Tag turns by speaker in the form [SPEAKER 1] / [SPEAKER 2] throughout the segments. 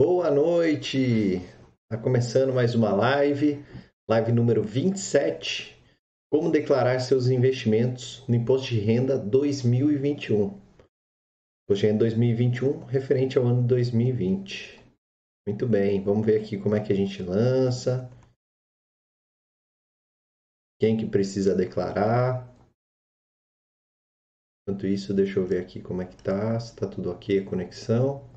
[SPEAKER 1] Boa noite! Está começando mais uma live, live número 27. Como declarar seus investimentos no Imposto de Renda 2021. Imposto de Renda 2021 referente ao ano 2020. Muito bem, vamos ver aqui como é que a gente lança. Quem que precisa declarar. Enquanto isso, deixa eu ver aqui como é que tá, se tá tudo ok a conexão.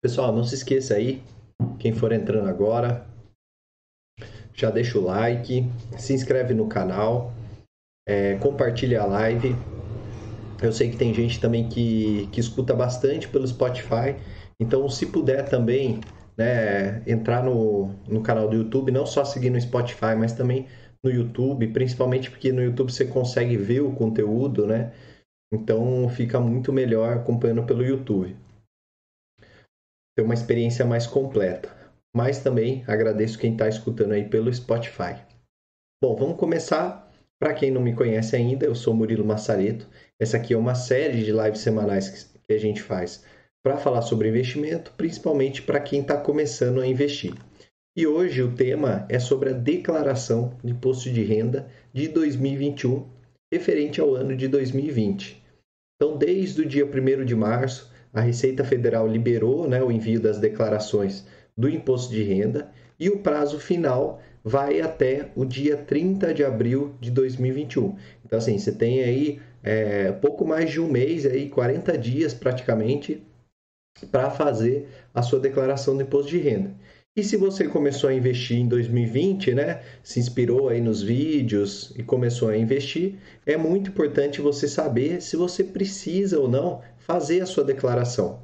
[SPEAKER 1] Pessoal, não se esqueça aí, quem for entrando agora, já deixa o like, se inscreve no canal, é, compartilha a live. Eu sei que tem gente também que, que escuta bastante pelo Spotify, então se puder também né, entrar no, no canal do YouTube, não só seguir no Spotify, mas também no YouTube, principalmente porque no YouTube você consegue ver o conteúdo, né? Então fica muito melhor acompanhando pelo YouTube. Ter uma experiência mais completa. Mas também agradeço quem está escutando aí pelo Spotify. Bom, vamos começar. Para quem não me conhece ainda, eu sou Murilo Massareto. Essa aqui é uma série de lives semanais que a gente faz para falar sobre investimento, principalmente para quem está começando a investir. E hoje o tema é sobre a declaração de imposto de renda de 2021 referente ao ano de 2020. Então, desde o dia 1 de março, a Receita Federal liberou né, o envio das declarações do imposto de renda e o prazo final vai até o dia 30 de abril de 2021. Então, assim, você tem aí é, pouco mais de um mês, aí, 40 dias praticamente, para fazer a sua declaração do imposto de renda. E se você começou a investir em 2020, né, se inspirou aí nos vídeos e começou a investir, é muito importante você saber se você precisa ou não fazer a sua declaração.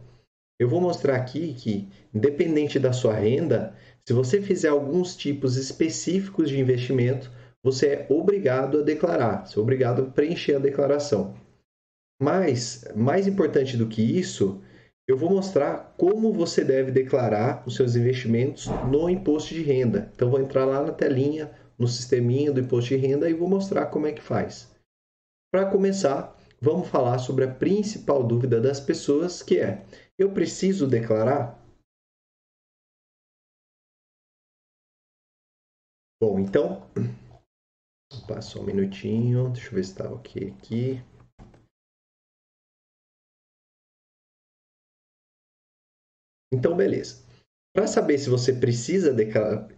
[SPEAKER 1] Eu vou mostrar aqui que, independente da sua renda, se você fizer alguns tipos específicos de investimento, você é obrigado a declarar, você é obrigado a preencher a declaração. Mas, mais importante do que isso, eu vou mostrar como você deve declarar os seus investimentos no imposto de renda. Então, vou entrar lá na telinha, no sisteminha do imposto de renda e vou mostrar como é que faz. Para começar, vamos falar sobre a principal dúvida das pessoas, que é: eu preciso declarar? Bom, então, passou um minutinho, deixa eu ver se está ok aqui. Então, beleza. Para saber se você precisa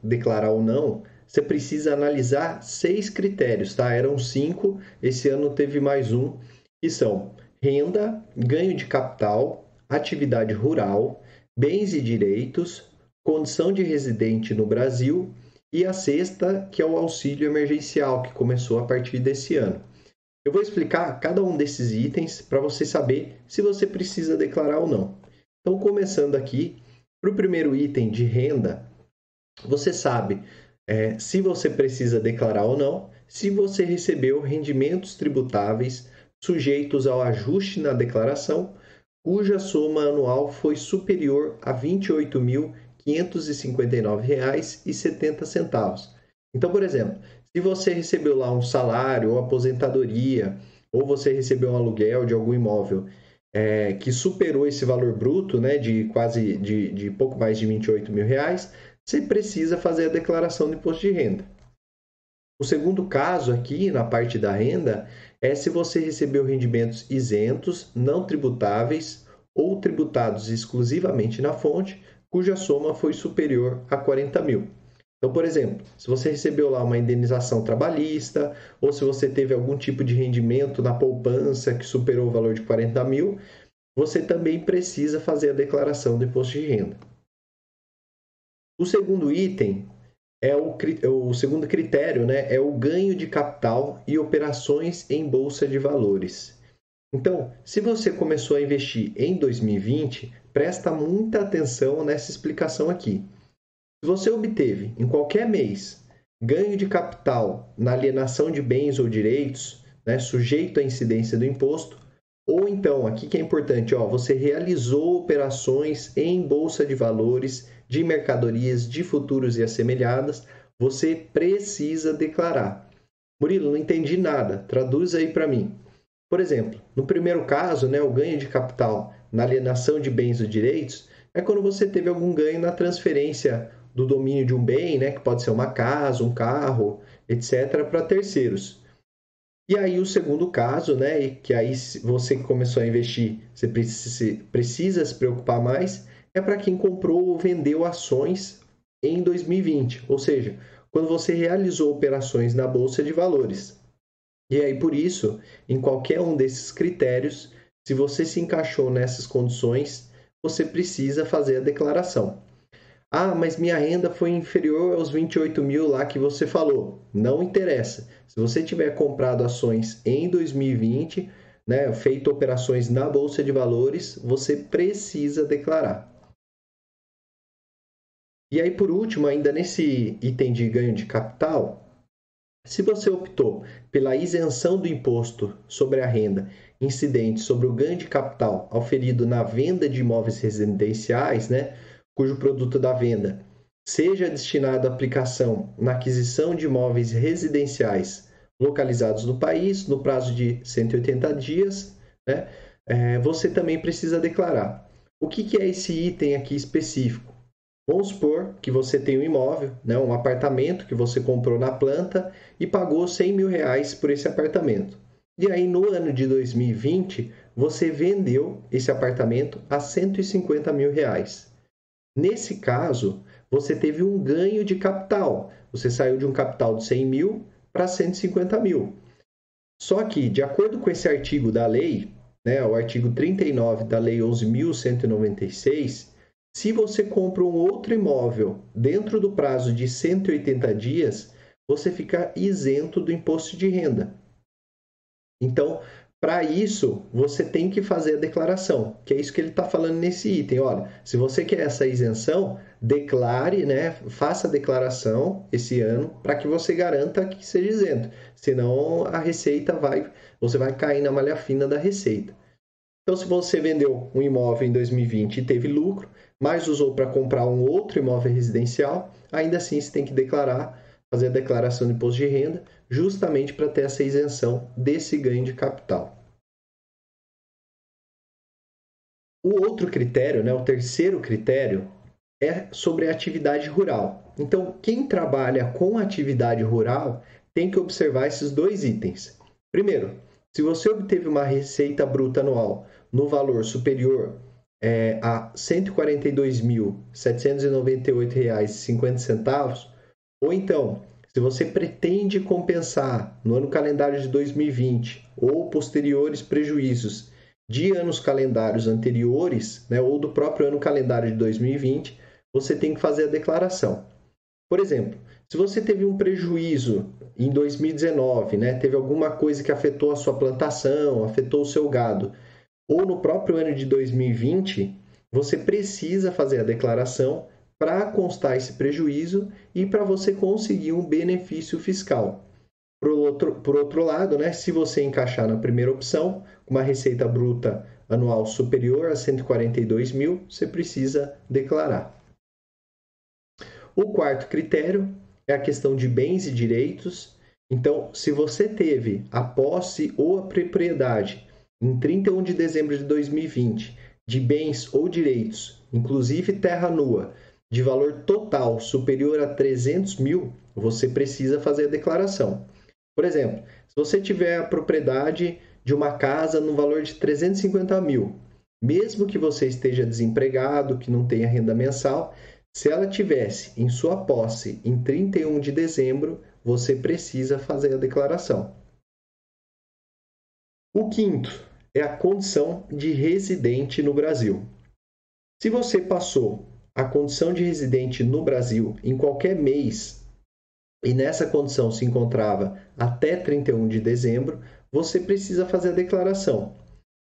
[SPEAKER 1] declarar, ou não, você precisa analisar seis critérios, tá? Eram cinco, esse ano teve mais um, que são renda, ganho de capital, atividade rural, bens e direitos, condição de residente no Brasil e a sexta, que é o auxílio emergencial, que começou a partir desse ano. Eu vou explicar cada um desses itens para você saber se você precisa declarar ou não. Então, começando aqui, para o primeiro item de renda, você sabe é, se você precisa declarar ou não, se você recebeu rendimentos tributáveis sujeitos ao ajuste na declaração, cuja soma anual foi superior a R$ 28.559,70. Então, por exemplo, se você recebeu lá um salário ou aposentadoria, ou você recebeu um aluguel de algum imóvel é, que superou esse valor bruto, né, de quase de, de pouco mais de 28 mil reais, você precisa fazer a declaração do imposto de renda. O segundo caso aqui, na parte da renda, é se você recebeu rendimentos isentos, não tributáveis ou tributados exclusivamente na fonte, cuja soma foi superior a 40 mil. Então, por exemplo, se você recebeu lá uma indenização trabalhista, ou se você teve algum tipo de rendimento na poupança que superou o valor de 40 mil, você também precisa fazer a declaração do imposto de renda. O segundo item é o, o segundo critério, né, é o ganho de capital e operações em bolsa de valores. Então, se você começou a investir em 2020, presta muita atenção nessa explicação aqui. Se você obteve em qualquer mês ganho de capital na alienação de bens ou direitos, né, sujeito à incidência do imposto, ou então, aqui que é importante, ó, você realizou operações em bolsa de valores, de mercadorias, de futuros e assemelhadas, você precisa declarar. Murilo, não entendi nada. Traduz aí para mim. Por exemplo, no primeiro caso, né, o ganho de capital na alienação de bens ou direitos é quando você teve algum ganho na transferência do domínio de um bem, né, que pode ser uma casa, um carro, etc., para terceiros. E aí o segundo caso, né, que aí você começou a investir, você precisa se preocupar mais, é para quem comprou ou vendeu ações em 2020, ou seja, quando você realizou operações na bolsa de valores. E aí por isso, em qualquer um desses critérios, se você se encaixou nessas condições, você precisa fazer a declaração. Ah, mas minha renda foi inferior aos 28 mil lá que você falou. Não interessa. Se você tiver comprado ações em 2020, né, feito operações na Bolsa de Valores, você precisa declarar. E aí, por último, ainda nesse item de ganho de capital, se você optou pela isenção do imposto sobre a renda incidente sobre o ganho de capital auferido na venda de imóveis residenciais, né, cujo produto da venda seja destinado à aplicação na aquisição de imóveis residenciais localizados no país no prazo de 180 dias, né, é, você também precisa declarar. O que, que é esse item aqui específico? Vamos supor que você tem um imóvel, né, um apartamento que você comprou na planta e pagou 100 mil reais por esse apartamento. E aí, no ano de 2020, você vendeu esse apartamento a 150 mil reais. Nesse caso, você teve um ganho de capital. Você saiu de um capital de 100 mil para 150 mil. Só que, de acordo com esse artigo da lei, né, o artigo 39 da Lei 11.196, se você compra um outro imóvel dentro do prazo de 180 dias, você fica isento do imposto de renda. Então, para isso, você tem que fazer a declaração, que é isso que ele está falando nesse item. Olha, se você quer essa isenção, declare, né, faça a declaração esse ano para que você garanta que seja isento. Senão a receita vai, você vai cair na malha fina da receita. Então, se você vendeu um imóvel em 2020 e teve lucro, mas usou para comprar um outro imóvel residencial, ainda assim você tem que declarar, fazer a declaração de imposto de renda, justamente para ter essa isenção desse ganho de capital. O outro critério, né, o terceiro critério, é sobre a atividade rural. Então, quem trabalha com atividade rural tem que observar esses dois itens. Primeiro, se você obteve uma receita bruta anual no valor superior é, a R$ 142.798,50, ou então se você pretende compensar no ano calendário de 2020 ou posteriores prejuízos de anos calendários anteriores, né, ou do próprio ano calendário de 2020, você tem que fazer a declaração. Por exemplo, se você teve um prejuízo em 2019, né, teve alguma coisa que afetou a sua plantação, afetou o seu gado, ou no próprio ano de 2020, você precisa fazer a declaração para constar esse prejuízo e para você conseguir um benefício fiscal. Por outro, por outro lado, né, se você encaixar na primeira opção, uma receita bruta anual superior a 142 mil, você precisa declarar. O quarto critério é a questão de bens e direitos. Então, se você teve a posse ou a propriedade em 31 de dezembro de 2020 de bens ou direitos, inclusive terra nua, de valor total superior a 300 mil, você precisa fazer a declaração. Por exemplo, se você tiver a propriedade de uma casa no valor de 350 mil, mesmo que você esteja desempregado, que não tenha renda mensal, se ela tivesse em sua posse em 31 de dezembro, você precisa fazer a declaração. O quinto é a condição de residente no Brasil. Se você passou a condição de residente no Brasil em qualquer mês e nessa condição se encontrava até 31 de dezembro, você precisa fazer a declaração.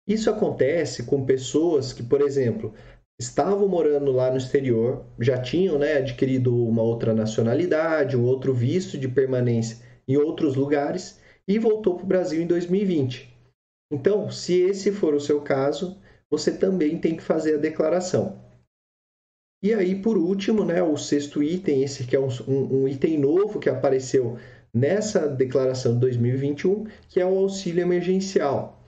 [SPEAKER 1] Isso acontece com pessoas que, por exemplo, estavam morando lá no exterior, já tinham né, adquirido uma outra nacionalidade, um outro visto de permanência em outros lugares e voltou para o Brasil em 2020. Então, se esse for o seu caso, você também tem que fazer a declaração. E aí, por último, né, o sexto item, esse que é um, um, item novo que apareceu nessa declaração de 2021, que é o auxílio emergencial.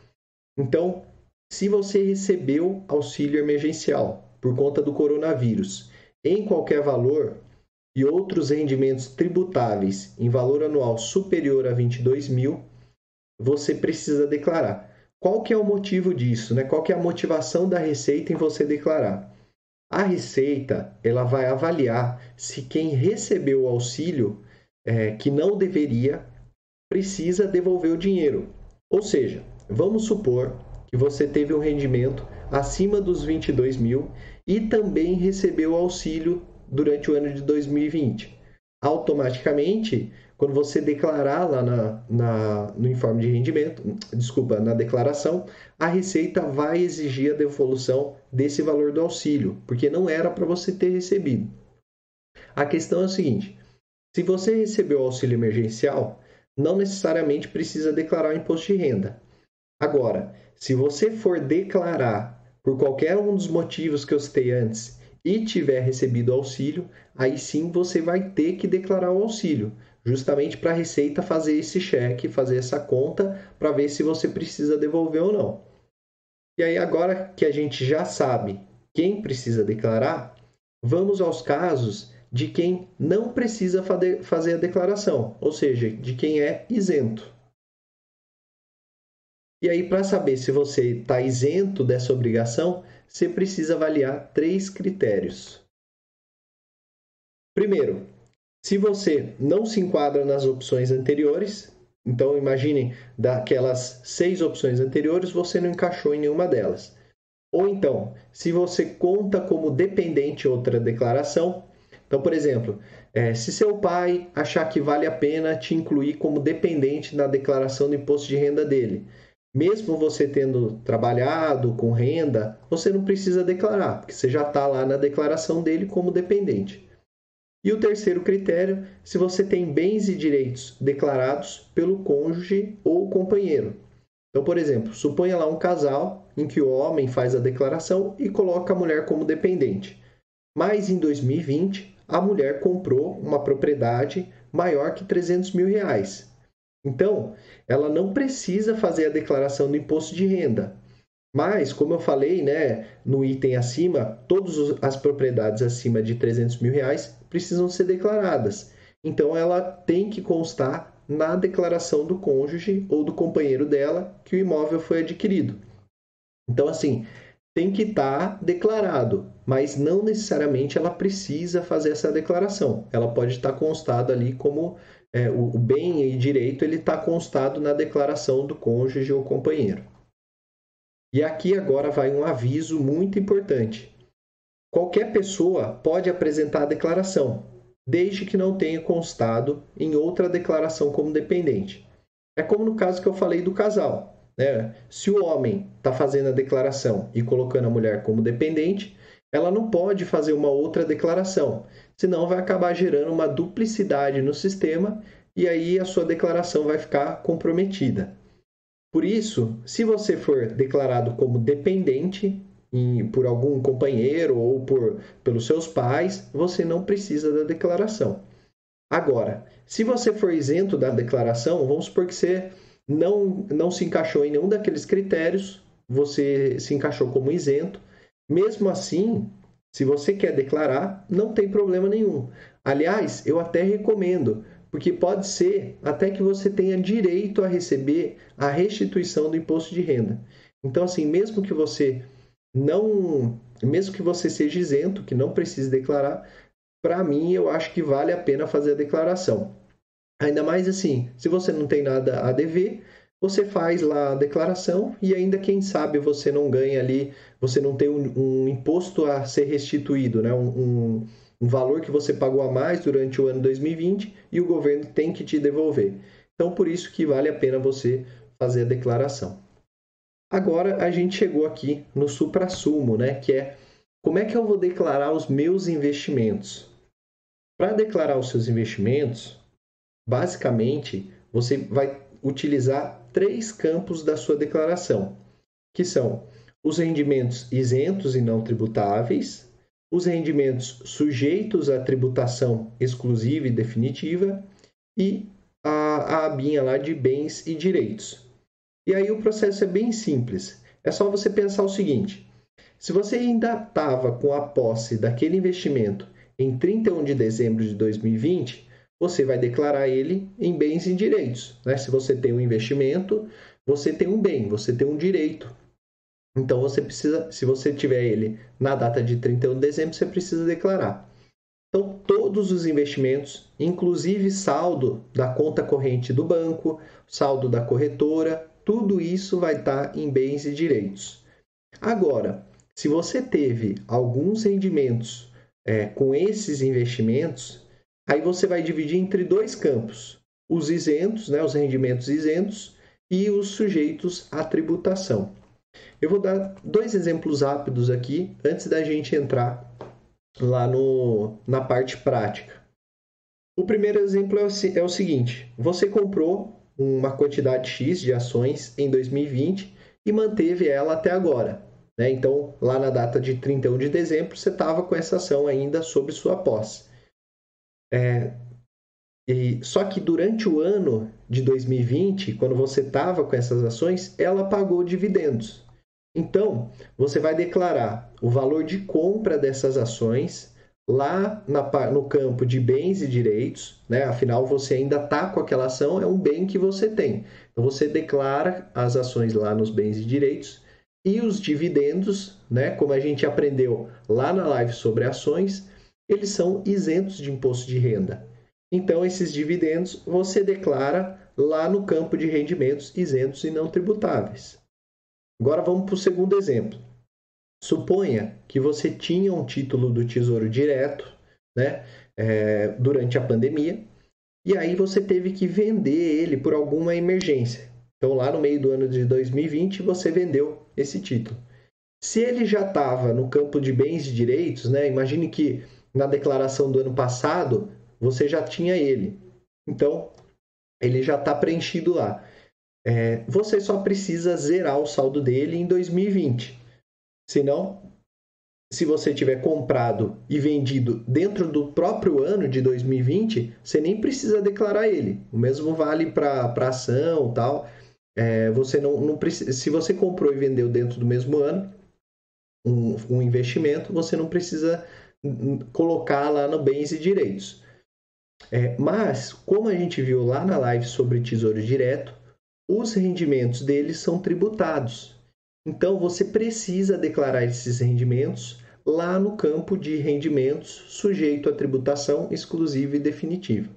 [SPEAKER 1] Então, se você recebeu auxílio emergencial por conta do coronavírus em qualquer valor e outros rendimentos tributáveis em valor anual superior a 22 mil, você precisa declarar. Qual que é o motivo disso? Né? Qual que é a motivação da Receita em você declarar? A Receita ela vai avaliar se quem recebeu o auxílio é, que não deveria precisa devolver o dinheiro. Ou seja, vamos supor que você teve um rendimento acima dos 22 mil e também recebeu auxílio durante o ano de 2020. Automaticamente, quando você declarar lá na, na, no informe de rendimento, desculpa, na declaração, a Receita vai exigir a devolução desse valor do auxílio, porque não era para você ter recebido. A questão é a seguinte: se você recebeu o auxílio emergencial, não necessariamente precisa declarar o imposto de renda. Agora, se você for declarar por qualquer um dos motivos que eu citei antes e tiver recebido auxílio, aí sim você vai ter que declarar o auxílio, justamente para a Receita fazer esse cheque, fazer essa conta para ver se você precisa devolver ou não. E aí, agora que a gente já sabe quem precisa declarar, vamos aos casos de quem não precisa fazer a declaração, ou seja, de quem é isento. E aí, para saber se você está isento dessa obrigação, você precisa avaliar três critérios. Primeiro, se você não se enquadra nas opções anteriores, então imaginem daquelas seis opções anteriores, você não encaixou em nenhuma delas. Ou então, se você conta como dependente outra declaração, então, por exemplo, é, se seu pai achar que vale a pena te incluir como dependente na declaração do imposto de renda dele, mesmo você tendo trabalhado com renda, você não precisa declarar, porque você já está lá na declaração dele como dependente. E o terceiro critério, se você tem bens e direitos declarados pelo cônjuge ou companheiro. Então, por exemplo, suponha lá um casal em que o homem faz a declaração e coloca a mulher como dependente. Mas em 2020, a mulher comprou uma propriedade maior que 300 mil reais. Então, ela não precisa fazer a declaração do imposto de renda. Mas, como eu falei, né, no item acima, todas as propriedades acima de 300 mil reais precisam ser declaradas. Então, ela tem que constar na declaração do cônjuge ou do companheiro dela que o imóvel foi adquirido. Então, assim, tem que estar tá declarado, mas não necessariamente ela precisa fazer essa declaração. Ela pode estar tá constado ali como é, o, o bem e direito ele está constado na declaração do cônjuge ou companheiro. E aqui agora vai um aviso muito importante. Qualquer pessoa pode apresentar a declaração, desde que não tenha constado em outra declaração como dependente. É como no caso que eu falei do casal. Né? Se o homem está fazendo a declaração e colocando a mulher como dependente, ela não pode fazer uma outra declaração, senão vai acabar gerando uma duplicidade no sistema e aí a sua declaração vai ficar comprometida. Por isso, se você for declarado como dependente em, por algum companheiro ou por, pelos seus pais, você não precisa da declaração. Agora, se você for isento da declaração, vamos supor que você não, não se encaixou em nenhum daqueles critérios, você se encaixou como isento. Mesmo assim, se você quer declarar, não tem problema nenhum. Aliás, eu até recomendo, porque pode ser até que você tenha direito a receber a restituição do imposto de renda. Então, assim, mesmo que você não, mesmo que você seja isento, que não precise declarar, para mim eu acho que vale a pena fazer a declaração. Ainda mais assim, se você não tem nada a dever, você faz lá a declaração e ainda quem sabe você não ganha ali, você não tem um, um imposto a ser restituído, né? Um, um, um, valor que você pagou a mais durante o ano 2020 e o governo tem que te devolver. Então, por isso que vale a pena você fazer a declaração. Agora a gente chegou aqui no supra-sumo, né? Que é como é que eu vou declarar os meus investimentos? Para declarar os seus investimentos, basicamente você vai utilizar três campos da sua declaração, que são os rendimentos isentos e não tributáveis, os rendimentos sujeitos à tributação exclusiva e definitiva e a, a abinha lá de bens e direitos. E aí o processo é bem simples. É só você pensar o seguinte: se você ainda estava com a posse daquele investimento em 31 de dezembro de 2020, você vai declarar ele em bens e direitos. Né? Se você tem um investimento, você tem um bem, você tem um direito. Então você precisa, se você tiver ele na data de 31 de dezembro, você precisa declarar. Então, todos os investimentos, inclusive saldo da conta corrente do banco, saldo da corretora, tudo isso vai estar em bens e direitos. Agora, se você teve alguns rendimentos é, com esses investimentos, aí você vai dividir entre dois campos: os isentos, né, os rendimentos isentos, e os sujeitos à tributação. Eu vou dar dois exemplos rápidos aqui antes da gente entrar lá no, na parte prática. O primeiro exemplo é o, é o seguinte: você comprou uma quantidade X de ações em 2020 e manteve ela até agora. Né? Então, lá na data de 31 de dezembro, você estava com essa ação ainda sob sua posse. É, e, só que durante o ano de 2020, quando você estava com essas ações, ela pagou dividendos. Então, você vai declarar o valor de compra dessas ações lá na, no campo de bens e direitos, né? afinal você ainda está com aquela ação, é um bem que você tem. Então, você declara as ações lá nos bens e direitos e os dividendos, né? como a gente aprendeu lá na live sobre ações, eles são isentos de imposto de renda. Então, esses dividendos você declara lá no campo de rendimentos isentos e não tributáveis. Agora vamos para o segundo exemplo. Suponha que você tinha um título do Tesouro Direto né, é, durante a pandemia e aí você teve que vender ele por alguma emergência. Então, lá no meio do ano de 2020, você vendeu esse título. Se ele já estava no campo de bens e direitos, né, imagine que na declaração do ano passado você já tinha ele. Então, ele já está preenchido lá. É, você só precisa zerar o saldo dele em 2020. Senão, se você tiver comprado e vendido dentro do próprio ano de 2020, você nem precisa declarar ele. O mesmo vale para ação tal. É, você não, não precisa, se você comprou e vendeu dentro do mesmo ano um, um investimento, você não precisa colocar lá no bens e direitos. É, mas, como a gente viu lá na live sobre tesouro direto, os rendimentos deles são tributados. Então você precisa declarar esses rendimentos lá no campo de rendimentos sujeito à tributação exclusiva e definitiva.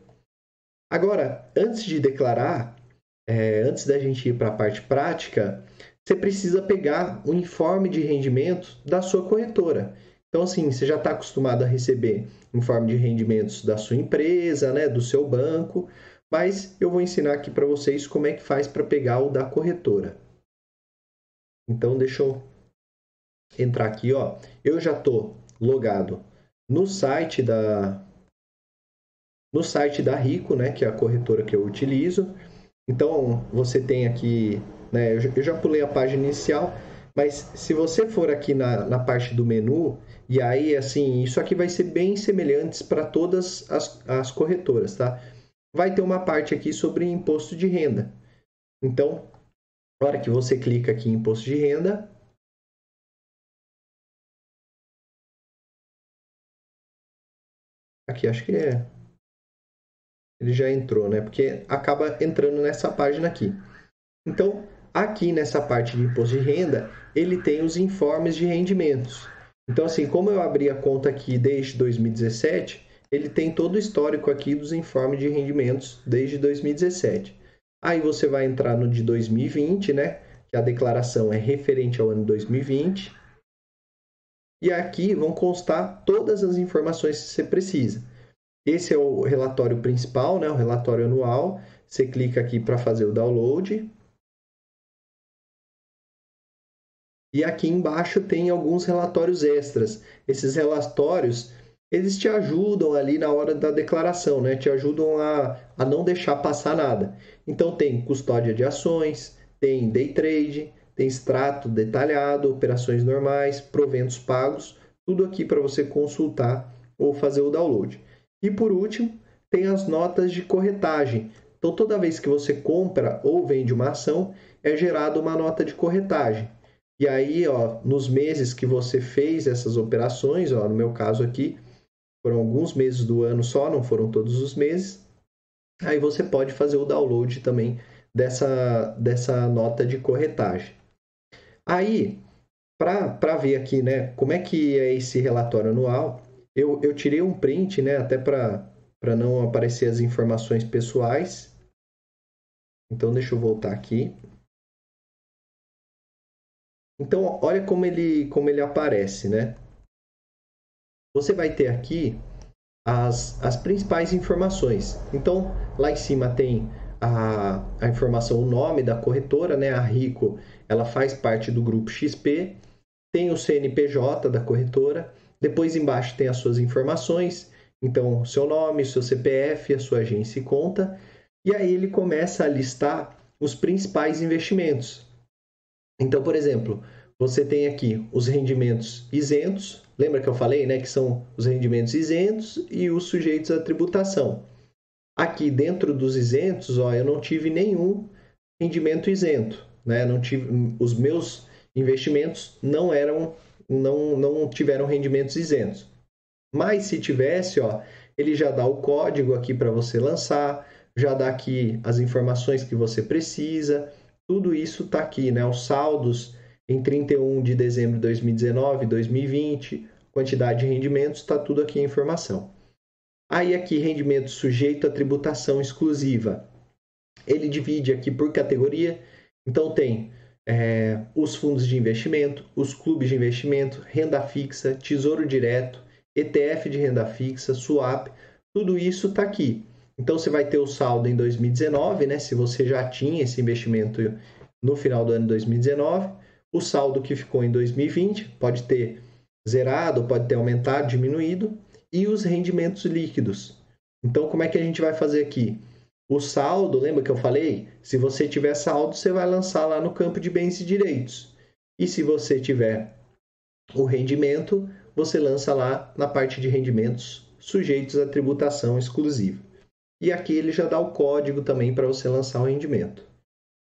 [SPEAKER 1] Agora, antes de declarar, é, antes da gente ir para a parte prática, você precisa pegar o informe de rendimento da sua corretora. Então, assim, você já está acostumado a receber informe de rendimentos da sua empresa, né, do seu banco, mas eu vou ensinar aqui para vocês como é que faz para pegar o da corretora. Então, deixa eu entrar aqui, ó. Eu já estou logado no site da no site da Rico, né, que é a corretora que eu utilizo. Então, você tem aqui, né, eu já pulei a página inicial, mas se você for aqui na, na parte do menu, e aí, assim, isso aqui vai ser bem semelhante para todas as, as corretoras, tá? Vai ter uma parte aqui sobre imposto de renda. Então, na hora que você clica aqui em imposto de renda, aqui acho que é ele já entrou, né? Porque acaba entrando nessa página aqui. Então, aqui nessa parte de imposto de renda, ele tem os informes de rendimentos. Então, assim, como eu abri a conta aqui desde 2017, ele tem todo o histórico aqui dos informes de rendimentos desde 2017. Aí você vai entrar no de 2020, né? Que a declaração é referente ao ano 2020. E aqui vão constar todas as informações que você precisa. Esse é o relatório principal, né? O relatório anual. Você clica aqui para fazer o download. E aqui embaixo tem alguns relatórios extras. Esses relatórios eles te ajudam ali na hora da declaração, né? Te ajudam a, a não deixar passar nada. Então tem custódia de ações, tem day trade, tem extrato detalhado, operações normais, proventos pagos, tudo aqui para você consultar ou fazer o download. E por último, tem as notas de corretagem. Então, toda vez que você compra ou vende uma ação, é gerada uma nota de corretagem. E aí, ó, nos meses que você fez essas operações, ó, no meu caso aqui, foram alguns meses do ano só, não foram todos os meses. Aí você pode fazer o download também dessa, dessa nota de corretagem. Aí, para ver aqui, né, como é que é esse relatório anual, eu, eu tirei um print, né, até para não aparecer as informações pessoais. Então, deixa eu voltar aqui. Então, olha como ele, como ele aparece, né? Você vai ter aqui as, as principais informações. Então, lá em cima tem a, a informação, o nome da corretora, né? A Rico, ela faz parte do grupo XP. Tem o CNPJ da corretora. Depois embaixo tem as suas informações. Então, seu nome, seu CPF, a sua agência e conta. E aí ele começa a listar os principais investimentos. Então, por exemplo, você tem aqui os rendimentos isentos. Lembra que eu falei, né, que são os rendimentos isentos e os sujeitos à tributação. Aqui dentro dos isentos, ó, eu não tive nenhum rendimento isento, né? Não tive os meus investimentos não eram não não tiveram rendimentos isentos. Mas se tivesse, ó, ele já dá o código aqui para você lançar, já dá aqui as informações que você precisa, tudo isso está aqui, né? Os saldos em 31 de dezembro de 2019, 2020, quantidade de rendimentos, está tudo aqui em informação. Aí aqui, rendimento sujeito à tributação exclusiva. Ele divide aqui por categoria, então tem é, os fundos de investimento, os clubes de investimento, renda fixa, tesouro direto, ETF de renda fixa, swap, tudo isso está aqui. Então você vai ter o saldo em 2019, né? Se você já tinha esse investimento no final do ano de 2019, o saldo que ficou em 2020 pode ter zerado, pode ter aumentado, diminuído, e os rendimentos líquidos. Então, como é que a gente vai fazer aqui? O saldo, lembra que eu falei? Se você tiver saldo, você vai lançar lá no campo de bens e direitos. E se você tiver o rendimento, você lança lá na parte de rendimentos sujeitos à tributação exclusiva. E aqui ele já dá o código também para você lançar o rendimento.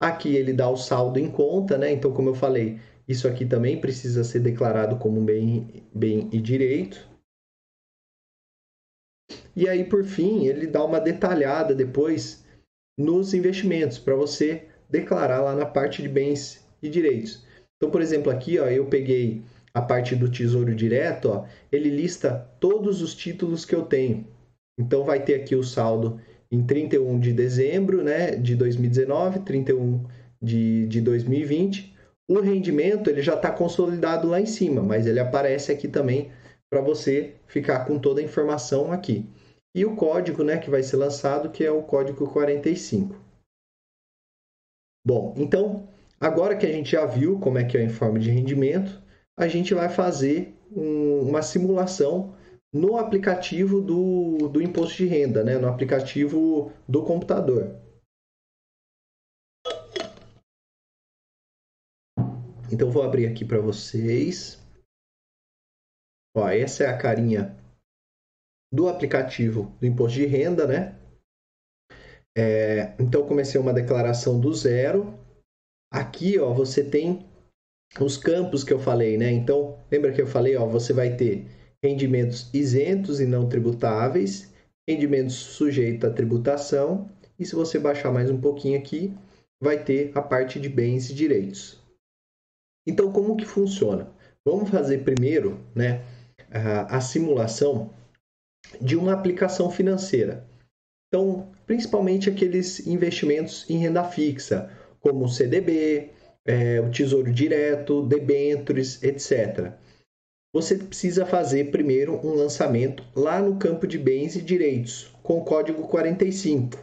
[SPEAKER 1] Aqui ele dá o saldo em conta, né? Então, como eu falei, isso aqui também precisa ser declarado como bem, bem e direito. E aí, por fim, ele dá uma detalhada depois nos investimentos, para você declarar lá na parte de bens e direitos. Então, por exemplo, aqui ó, eu peguei a parte do Tesouro Direto, ó, ele lista todos os títulos que eu tenho. Então vai ter aqui o saldo em 31 de dezembro né, de 2019, 31 de, de 2020. O rendimento ele já está consolidado lá em cima, mas ele aparece aqui também para você ficar com toda a informação aqui. E o código né, que vai ser lançado, que é o código 45. Bom, então, agora que a gente já viu como é que é o informe de rendimento, a gente vai fazer um, uma simulação no aplicativo do, do imposto de renda, né? no aplicativo do computador. Então, vou abrir aqui para vocês. Ó, essa é a carinha do aplicativo do imposto de renda, né? É, então, comecei uma declaração do zero. Aqui, ó, você tem os campos que eu falei, né? Então, lembra que eu falei, ó, você vai ter rendimentos isentos e não tributáveis, rendimentos sujeitos à tributação, e se você baixar mais um pouquinho aqui, vai ter a parte de bens e direitos. Então, como que funciona? Vamos fazer primeiro né, a, simulação de uma aplicação financeira. Então, principalmente aqueles investimentos em renda fixa, como o CDB, é, o Tesouro Direto, debêntures, etc você precisa fazer primeiro um lançamento lá no campo de bens e direitos com o código 45.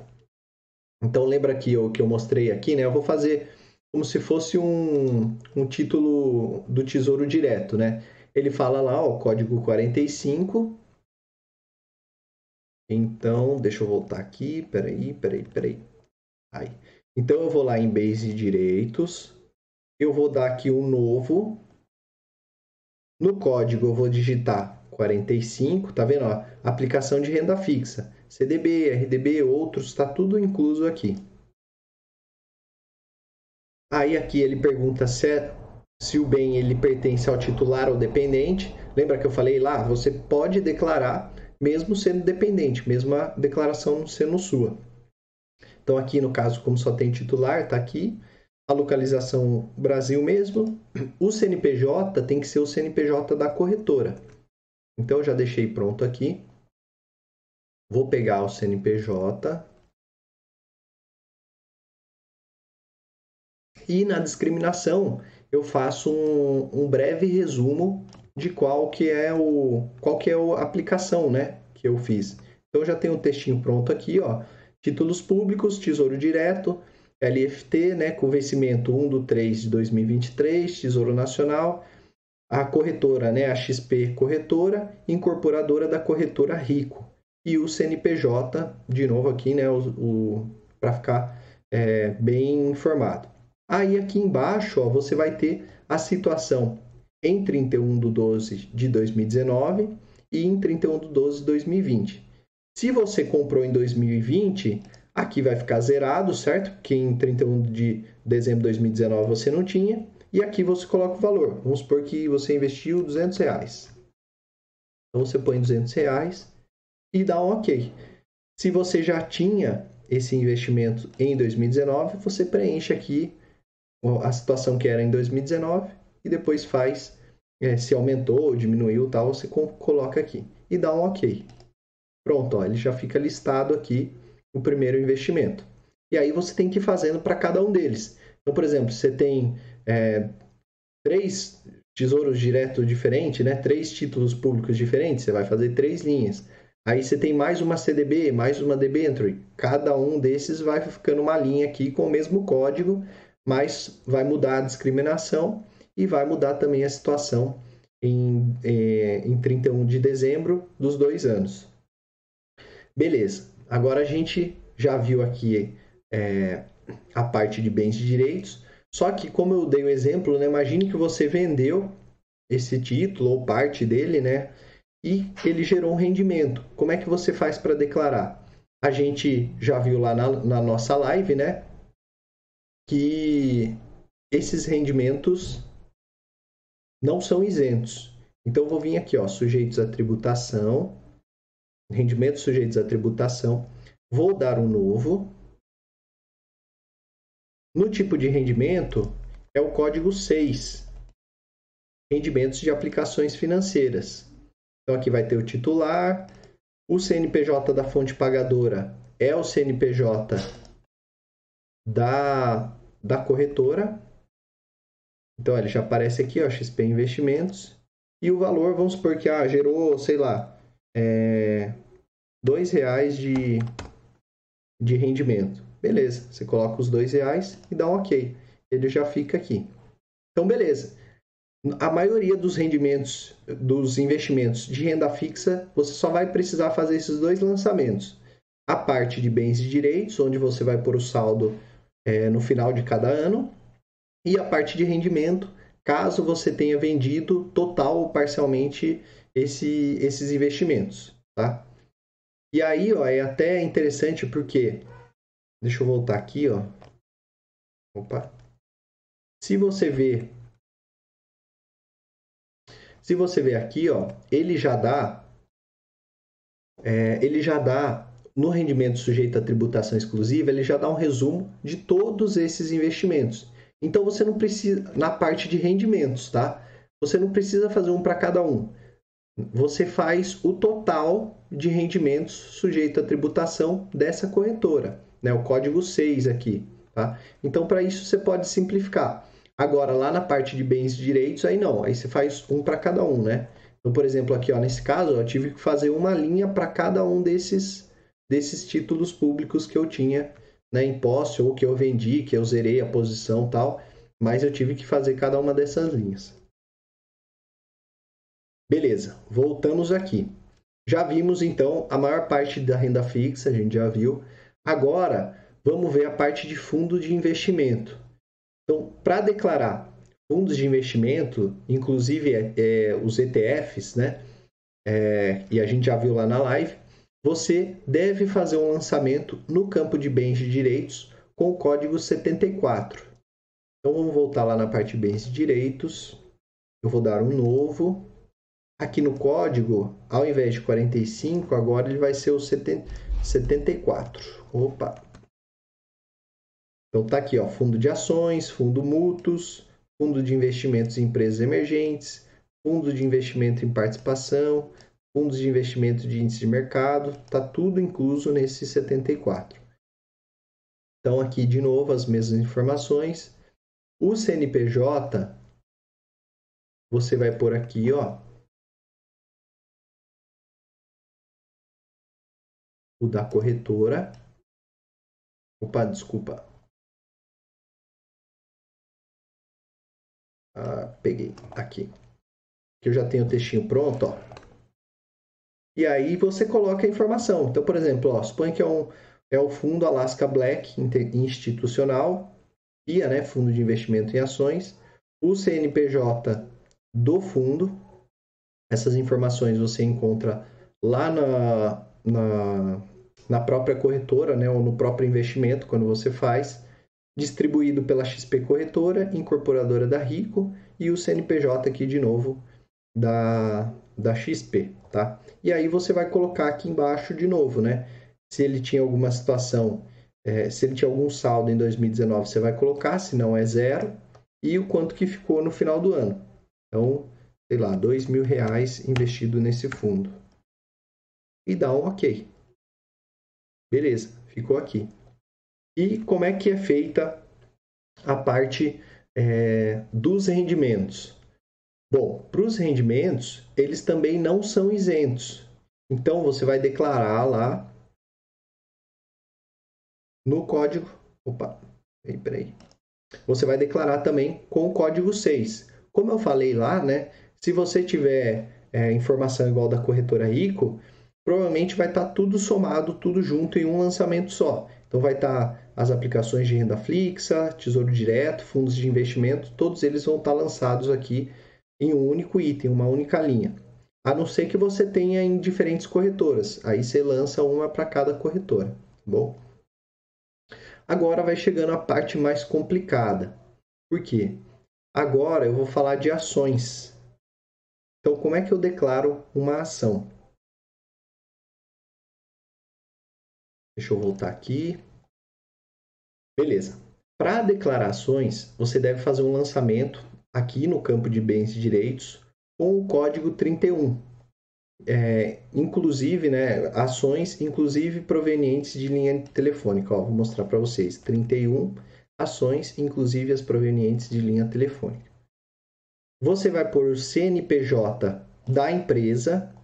[SPEAKER 1] Então lembra que eu, que eu mostrei aqui, né? Eu vou fazer como se fosse um, um título do Tesouro Direto, né? Ele fala lá, o código 45. Então, deixa eu voltar aqui, peraí, peraí, peraí. Aí. Então eu vou lá em bens e direitos, eu vou dar aqui um novo, no código eu vou digitar 45, tá vendo? Ó, aplicação de renda fixa. CDB, RDB, outros, está tudo incluso aqui. Aí aqui ele pergunta se, é, se o bem ele pertence ao titular ou dependente. Lembra que eu falei lá? Você pode declarar mesmo sendo dependente, mesmo a declaração sendo sua. Então aqui no caso, como só tem titular, está aqui a localização Brasil mesmo. O CNPJ tem que ser o CNPJ da corretora. Então já deixei pronto aqui. Vou pegar o CNPJ. E na discriminação eu faço um, um breve resumo de qual que é o qual que é a aplicação, né, que eu fiz. Então já tenho o textinho pronto aqui, ó. Títulos públicos, Tesouro Direto, LFT, né, com vencimento 1 do 3 de 2023, Tesouro Nacional, a corretora, né, a XP Corretora, incorporadora da corretora Rico e o CNPJ, de novo aqui, né, o, o para ficar é, bem informado. Aí aqui embaixo, ó, você vai ter a situação em 31 de 12 de 2019 e em 31 de 12 de 2020. Se você comprou em 2020, aqui vai ficar zerado, certo? Porque em 31 de dezembro de 2019 você não tinha. E aqui você coloca o valor. Vamos supor que você investiu 200 reais. Então você põe 200 reais e dá um OK. Se você já tinha esse investimento em 2019, você preenche aqui a situação que era em 2019 e depois faz é, se aumentou, diminuiu tal, você coloca aqui e dá um OK. Pronto, ó, ele já fica listado aqui o primeiro investimento. E aí você tem que ir fazendo para cada um deles. Então, por exemplo, você tem é, três tesouros diretos diferentes, né? três títulos públicos diferentes, você vai fazer três linhas. Aí você tem mais uma CDB, mais uma debenture. Cada um desses vai ficando uma linha aqui com o mesmo código, mas vai mudar a discriminação e vai mudar também a situação em, é, em 31 de dezembro dos dois anos. Beleza, agora a gente já viu aqui é, a parte de bens e direitos, só que como eu dei o exemplo, né, imagine que você vendeu esse título ou parte dele, né, e ele gerou um rendimento. Como é que você faz para declarar? A gente já viu lá na, na nossa live, né, que esses rendimentos não são isentos. Então, vou vir aqui, ó, sujeitos à tributação, rendimentos sujeitos à tributação, vou dar um novo. No tipo de rendimento, é o código 6, rendimentos de aplicações financeiras. Então, aqui vai ter o titular, o CNPJ da fonte pagadora é o CNPJ da, da corretora, então, ele já aparece aqui, ó, XP Investimentos. E o valor, vamos supor que ah, gerou, sei lá, é, dois reais de, de rendimento. Beleza, você coloca os dois reais e dá um OK. Ele já fica aqui. Então, beleza. A maioria dos rendimentos, dos investimentos de renda fixa, você só vai precisar fazer esses dois lançamentos. A parte de bens e direitos, onde você vai pôr o saldo é, no final de cada ano, e a parte de rendimento, caso você tenha vendido total ou parcialmente esse, esses investimentos, tá? E aí, ó, é até interessante porque deixa eu voltar aqui, ó. Opa. Se você ver se você ver aqui, ó, ele já dá é, ele já dá no rendimento sujeito à tributação exclusiva, ele já dá um resumo de todos esses investimentos. Então você não precisa, na parte de rendimentos, tá? Você não precisa fazer um para cada um. Você faz o total de rendimentos sujeito à tributação dessa corretora, né? O código 6 aqui, tá? Então para isso você pode simplificar. Agora lá na parte de bens e direitos aí não, aí você faz um para cada um, né? Então, por exemplo, aqui ó, nesse caso, eu tive que fazer uma linha para cada um desses desses títulos públicos que eu tinha né, em posse ou que eu vendi, que eu zerei a posição tal, mas eu tive que fazer cada uma dessas linhas. Beleza, voltamos aqui. Já vimos então a maior parte da renda fixa, a gente já viu. Agora vamos ver a parte de fundo de investimento. Então, para declarar fundos de investimento, inclusive é, é, os ETFs, né? é, e a gente já viu lá na live, você deve fazer um lançamento no campo de bens de direitos com o código 74. Então vamos voltar lá na parte bens e direitos. Eu vou dar um novo. Aqui no código, ao invés de 45, agora ele vai ser o 74. Opa! Então tá aqui, ó, fundo de ações, fundo mútuos, fundo de investimentos em empresas emergentes, fundo de investimento em participação, fundos de investimento de índice de mercado, tá tudo incluso nesse 74. Então aqui de novo as mesmas informações. O CNPJ você vai por aqui, ó. O da corretora. Opa, desculpa. Ah, peguei aqui. Que eu já tenho o textinho pronto, ó. E aí você coloca a informação. Então, por exemplo, ó, suponha que é, um, é o fundo Alaska Black institucional, FIA, né, Fundo de Investimento em Ações, o CNPJ do fundo. Essas informações você encontra lá na, na, na própria corretora, né, ou no próprio investimento, quando você faz, distribuído pela XP Corretora, incorporadora da Rico, e o CNPJ aqui de novo da, da XP, tá? E aí você vai colocar aqui embaixo de novo, né? Se ele tinha alguma situação, é, se ele tinha algum saldo em 2019, você vai colocar, se não é zero, e o quanto que ficou no final do ano. Então, sei lá, dois mil reais investido nesse fundo. E dá um OK. Beleza, ficou aqui. E como é que é feita a parte é, dos rendimentos? Bom, para os rendimentos, eles também não são isentos. Então, você vai declarar lá no código. Opa, peraí. Você vai declarar também com o código 6. Como eu falei lá, né? Se você tiver é, informação igual da corretora Rico, provavelmente vai estar tá tudo somado, tudo junto em um lançamento só. Então vai estar tá as aplicações de renda fixa, tesouro direto, fundos de investimento, todos eles vão estar tá lançados aqui em um único item, uma única linha. A não ser que você tenha em diferentes corretoras. Aí você lança uma para cada corretora, tá bom? Agora vai chegando a parte mais complicada. Por quê? Agora eu vou falar de ações. Então, como é que eu declaro uma ação? Deixa eu voltar aqui. Beleza. Para declarações, você deve fazer um lançamento aqui no campo de bens e direitos com o código 31. É, inclusive, né, ações, inclusive provenientes de linha telefônica. Ó, vou mostrar para vocês. 31 ações, inclusive as provenientes de linha telefônica. Você vai pôr o CNPJ da empresa.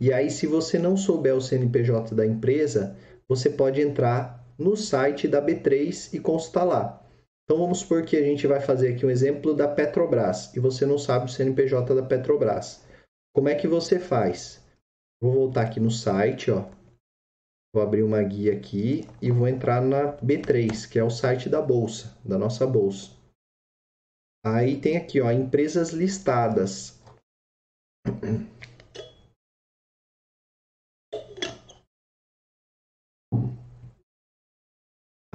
[SPEAKER 1] E aí, se você não souber o CNPJ da empresa, você pode entrar no site da B3 e consultar lá. Então vamos supor que a gente vai fazer aqui um exemplo da Petrobras e você não sabe o CNPJ da Petrobras. Como é que você faz? Vou voltar aqui no site, ó. Vou abrir uma guia aqui e vou entrar na B3, que é o site da bolsa, da nossa bolsa. Aí tem aqui, ó, empresas listadas.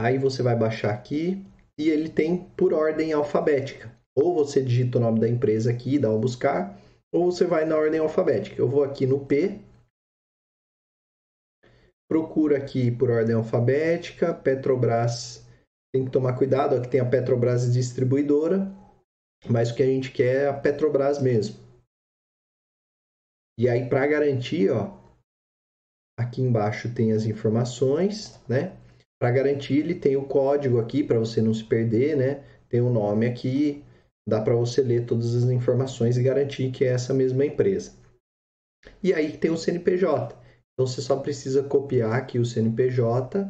[SPEAKER 1] Aí você vai baixar aqui, e ele tem por ordem alfabética. Ou você digita o nome da empresa aqui dá um buscar, ou você vai na ordem alfabética. Eu vou aqui no P, procura aqui por ordem alfabética, Petrobras. Tem que tomar cuidado, aqui tem a Petrobras distribuidora, mas o que a gente quer é a Petrobras mesmo. E aí, para garantir, ó, aqui embaixo tem as informações, né? Para garantir, ele tem o código aqui para você não se perder, né? Tem o um nome aqui, dá para você ler todas as informações e garantir que é essa mesma empresa. E aí tem o CNPJ. Então você só precisa copiar aqui o CNPJ.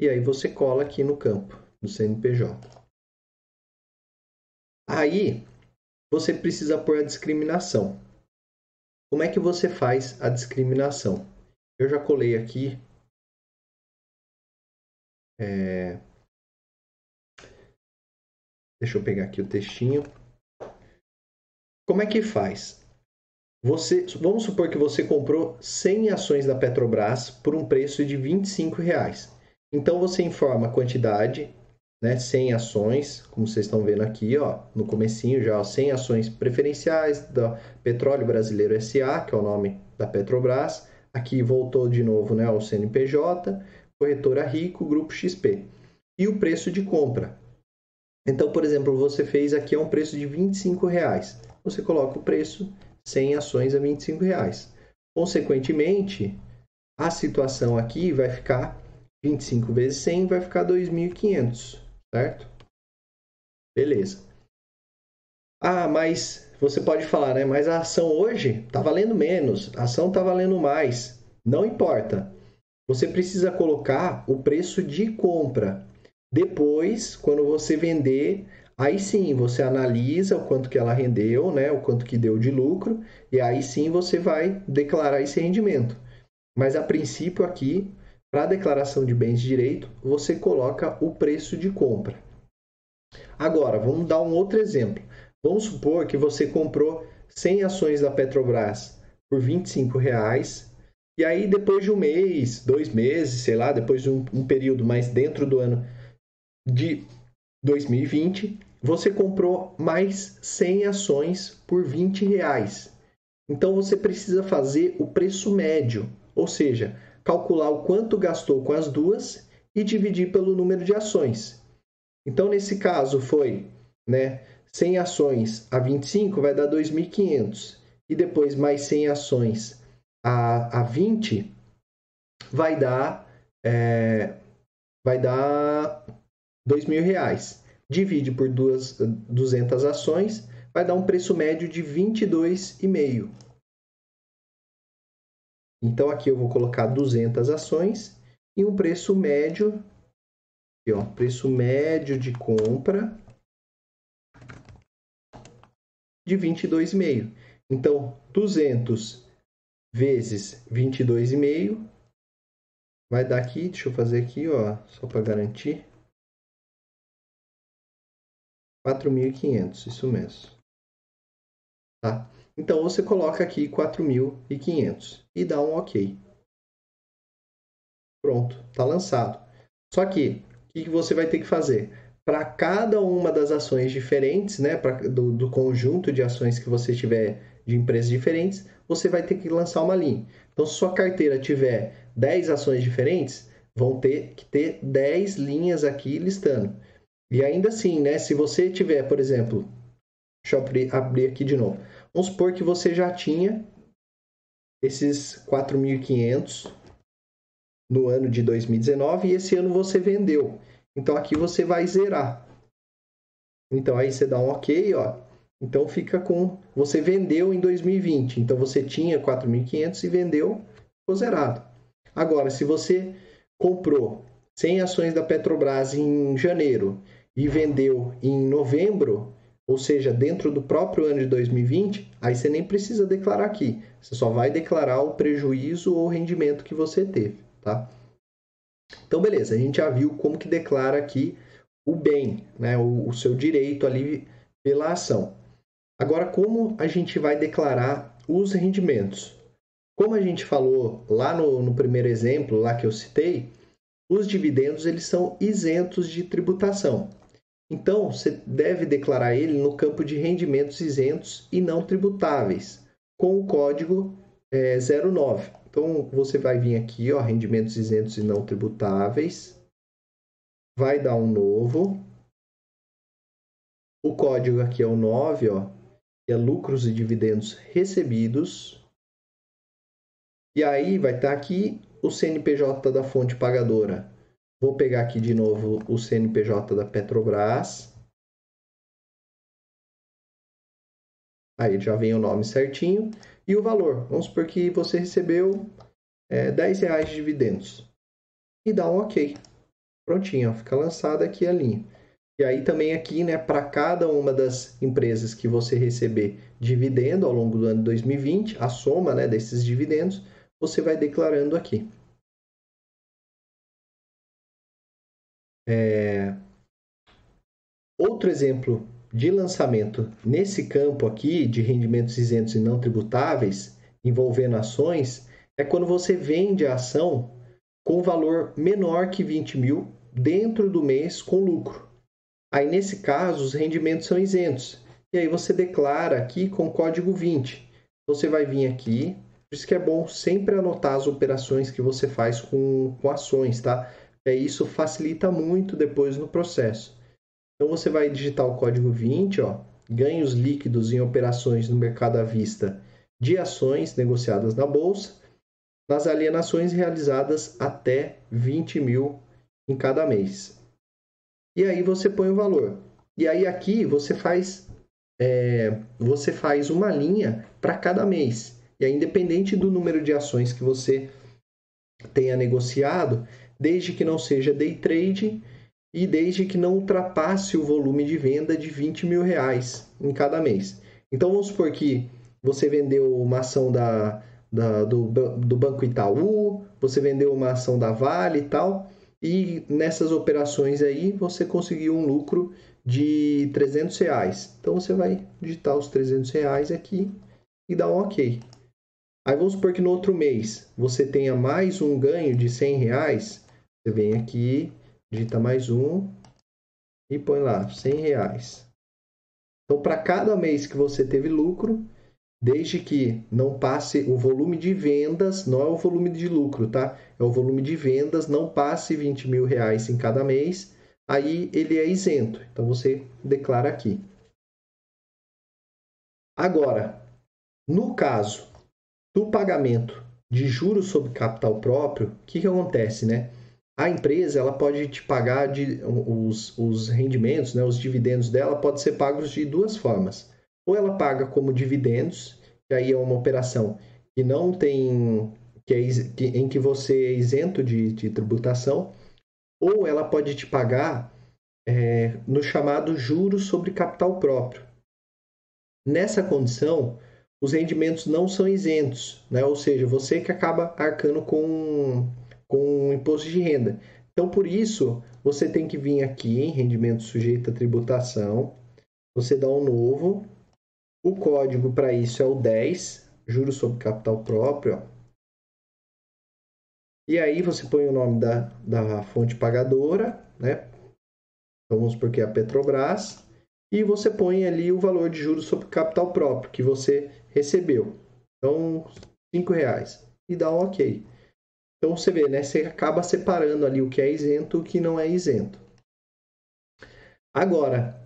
[SPEAKER 1] E aí você cola aqui no campo do CNPJ. Aí você precisa pôr a discriminação. Como é que você faz a discriminação? Eu já colei aqui. É... Deixa eu pegar aqui o textinho. Como é que faz? Você, vamos supor que você comprou 100 ações da Petrobras por um preço de 25 reais. Então você informa a quantidade, né, 100 ações, como vocês estão vendo aqui, ó, no comecinho já, ó, 100 ações preferenciais da Petróleo Brasileiro SA, que é o nome da Petrobras. Aqui voltou de novo, né, ao CNPJ, corretora Rico, grupo XP. E o preço de compra. Então, por exemplo, você fez aqui a um preço de 25 reais. Você coloca o preço 100 ações a 25 reais. Consequentemente, a situação aqui vai ficar 25 vezes 100 vai ficar 2.500, certo? Beleza. Ah, mas você pode falar, né? Mas a ação hoje está valendo menos, a ação está valendo mais. Não importa. Você precisa colocar o preço de compra. Depois, quando você vender, Aí sim, você analisa o quanto que ela rendeu, né, o quanto que deu de lucro, e aí sim você vai declarar esse rendimento. Mas a princípio aqui, para a declaração de bens de direito, você coloca o preço de compra. Agora, vamos dar um outro exemplo. Vamos supor que você comprou 100 ações da Petrobras por 25 reais, e aí depois de um mês, dois meses, sei lá, depois de um, um período mais dentro do ano de 2020, você comprou mais 100 ações por 20 reais. Então você precisa fazer o preço médio, ou seja, calcular o quanto gastou com as duas e dividir pelo número de ações. Então nesse caso foi, né, 100 ações a 25 vai dar 2.500 e depois mais 100 ações a, a 20 vai dar é, vai dar mil reais. Divide por duas, 200 ações, vai dar um preço médio de 22,5. Então aqui eu vou colocar 200 ações e um preço médio, aqui, ó, preço médio de compra de 22,5. Então 200 vezes 22,5 vai dar aqui, deixa eu fazer aqui, ó, só para garantir. 4.500, isso mesmo. Tá? Então, você coloca aqui 4.500 e dá um OK. Pronto, está lançado. Só que, o que você vai ter que fazer? Para cada uma das ações diferentes, né, pra, do, do conjunto de ações que você tiver de empresas diferentes, você vai ter que lançar uma linha. Então, se sua carteira tiver 10 ações diferentes, vão ter que ter 10 linhas aqui listando. E ainda assim, né, se você tiver, por exemplo, deixa eu abrir, abrir aqui de novo. Vamos supor que você já tinha esses 4.500 no ano de 2019 e esse ano você vendeu. Então aqui você vai zerar. Então aí você dá um OK, ó. Então fica com você vendeu em 2020. Então você tinha 4.500 e vendeu, ficou zerado. Agora, se você comprou 100 ações da Petrobras em janeiro e vendeu em novembro, ou seja, dentro do próprio ano de 2020, aí você nem precisa declarar aqui. Você só vai declarar o prejuízo ou rendimento que você teve, tá? Então, beleza, a gente já viu como que declara aqui o bem, né, o, o seu direito ali pela ação. Agora, como a gente vai declarar os rendimentos? Como a gente falou lá no, no primeiro exemplo, lá que eu citei, os dividendos eles são isentos de tributação. Então, você deve declarar ele no campo de rendimentos isentos e não tributáveis, com o código é, 09. Então, você vai vir aqui, ó, rendimentos isentos e não tributáveis, vai dar um novo. O código aqui é o 9, ó, é lucros e dividendos recebidos. E aí vai estar tá aqui o CNPJ da fonte pagadora Vou pegar aqui de novo o CNPJ da Petrobras. Aí já vem o nome certinho e o valor. Vamos supor que você recebeu é, 10 reais de dividendos. E dá um OK. Prontinho, ó, fica lançada aqui a linha. E aí também aqui, né, para cada uma das empresas que você receber dividendo ao longo do ano 2020, a soma, né, desses dividendos, você vai declarando aqui. É... Outro exemplo de lançamento nesse campo aqui de rendimentos isentos e não tributáveis, envolvendo ações, é quando você vende a ação com valor menor que 20 mil dentro do mês com lucro. Aí, nesse caso, os rendimentos são isentos. E aí você declara aqui com código 20. Você vai vir aqui, por isso que é bom sempre anotar as operações que você faz com, com ações, tá? É, isso facilita muito depois no processo. Então você vai digitar o código 20, ó, ganhos líquidos em operações no mercado à vista de ações negociadas na bolsa, nas alienações realizadas até 20 mil em cada mês. E aí você põe o valor. E aí aqui você faz é, você faz uma linha para cada mês. E aí, independente do número de ações que você tenha negociado, desde que não seja day trade e desde que não ultrapasse o volume de venda de 20 mil reais em cada mês. Então vamos supor que você vendeu uma ação da, da do, do Banco Itaú, você vendeu uma ação da Vale e tal, e nessas operações aí você conseguiu um lucro de 300 reais. Então você vai digitar os 300 reais aqui e dar um OK. Aí vamos supor que no outro mês você tenha mais um ganho de 100 reais. Você vem aqui, digita mais um e põe lá 100 reais. Então, para cada mês que você teve lucro, desde que não passe o volume de vendas, não é o volume de lucro, tá? É o volume de vendas, não passe 20 mil reais em cada mês, aí ele é isento. Então você declara aqui. Agora, no caso do pagamento de juros sobre capital próprio, o que, que acontece, né? A empresa ela pode te pagar de, os, os rendimentos, né, os dividendos dela podem ser pagos de duas formas ou ela paga como dividendos, que aí é uma operação que não tem que é, que, em que você é isento de, de, tributação, ou ela pode te pagar é, no chamado juros sobre capital próprio. Nessa condição, os rendimentos não são isentos, né? ou seja, você que acaba arcando com, com imposto de renda. Então, por isso, você tem que vir aqui em rendimento sujeito a tributação, você dá um novo, o código para isso é o 10, juros sobre capital próprio. E aí você põe o nome da, da fonte pagadora, né? Então vamos supor que é a Petrobras. E você põe ali o valor de juros sobre capital próprio que você recebeu. Então, R$ reais. E dá um OK. Então você vê, né? Você acaba separando ali o que é isento e o que não é isento. Agora,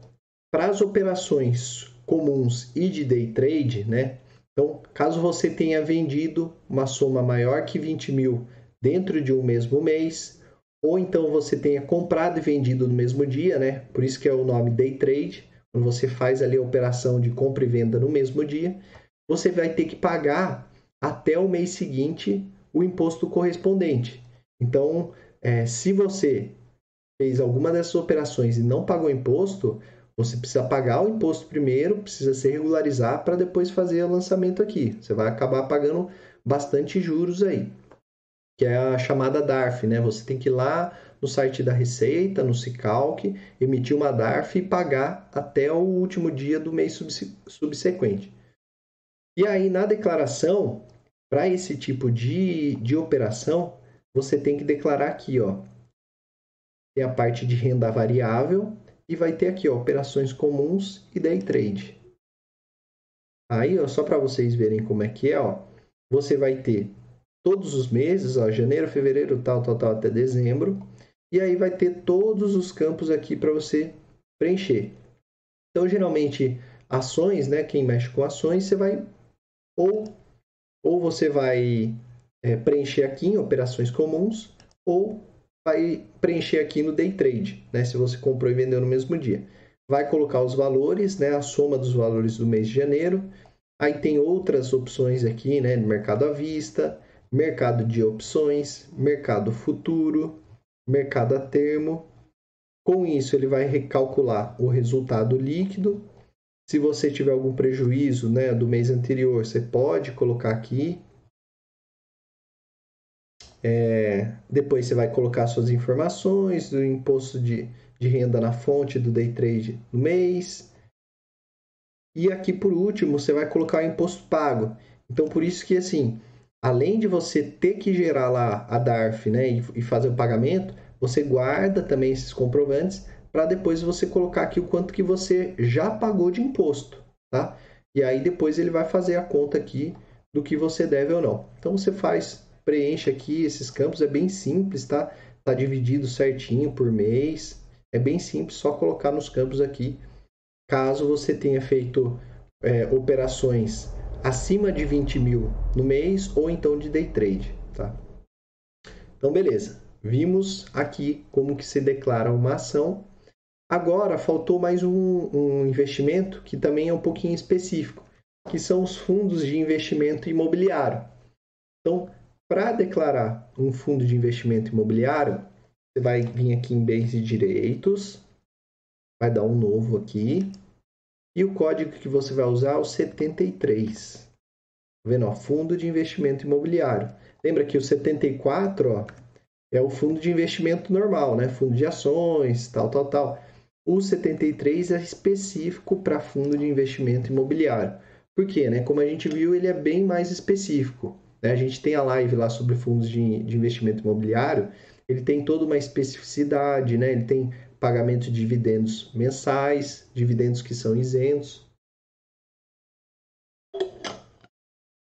[SPEAKER 1] para as operações comuns e de day trade, né? Então, caso você tenha vendido uma soma maior que 20 mil dentro de um mesmo mês, ou então você tenha comprado e vendido no mesmo dia, né? Por isso que é o nome day trade, quando você faz ali a operação de compra e venda no mesmo dia, você vai ter que pagar até o mês seguinte o imposto correspondente. Então, é, se você fez alguma dessas operações e não pagou imposto, você precisa pagar o imposto primeiro, precisa se regularizar para depois fazer o lançamento aqui. Você vai acabar pagando bastante juros aí, que é a chamada DARF, né? Você tem que ir lá no site da Receita, no Cicalc, emitir uma DARF e pagar até o último dia do mês subsequente. E aí, na declaração, para esse tipo de, de operação, você tem que declarar aqui, ó. Tem a parte de renda variável, e vai ter aqui ó, operações comuns e day trade. Aí, ó, só para vocês verem como é que é, ó, você vai ter todos os meses, ó, janeiro, fevereiro, tal, tal, tal, até dezembro. E aí vai ter todos os campos aqui para você preencher. Então, geralmente, ações, né? Quem mexe com ações, você vai ou, ou você vai é, preencher aqui em operações comuns, ou vai preencher aqui no day trade, né? Se você comprou e vendeu no mesmo dia. Vai colocar os valores, né? A soma dos valores do mês de janeiro. Aí tem outras opções aqui, né? Mercado à vista, mercado de opções, mercado futuro, mercado a termo. Com isso, ele vai recalcular o resultado líquido. Se você tiver algum prejuízo né, do mês anterior, você pode colocar aqui é, depois você vai colocar suas informações do imposto de, de renda na fonte do day trade do mês. E aqui por último, você vai colocar o imposto pago. Então por isso que assim, além de você ter que gerar lá a DARF, né, e fazer o pagamento, você guarda também esses comprovantes para depois você colocar aqui o quanto que você já pagou de imposto, tá? E aí depois ele vai fazer a conta aqui do que você deve ou não. Então você faz, preenche aqui esses campos, é bem simples, tá? Tá dividido certinho por mês, é bem simples, só colocar nos campos aqui. Caso você tenha feito é, operações acima de 20 mil no mês ou então de day trade, tá? Então beleza, vimos aqui como que se declara uma ação Agora faltou mais um, um investimento que também é um pouquinho específico, que são os fundos de investimento imobiliário. Então, para declarar um fundo de investimento imobiliário, você vai vir aqui em bens e direitos, vai dar um novo aqui, e o código que você vai usar é o 73. Tá vendo? Ó, fundo de investimento imobiliário. Lembra que o 74 ó, é o fundo de investimento normal, né? Fundo de ações, tal, tal, tal. O 73 é específico para fundo de investimento imobiliário. Por quê? Né? Como a gente viu, ele é bem mais específico. Né? A gente tem a live lá sobre fundos de, de investimento imobiliário. Ele tem toda uma especificidade, né? ele tem pagamento de dividendos mensais, dividendos que são isentos.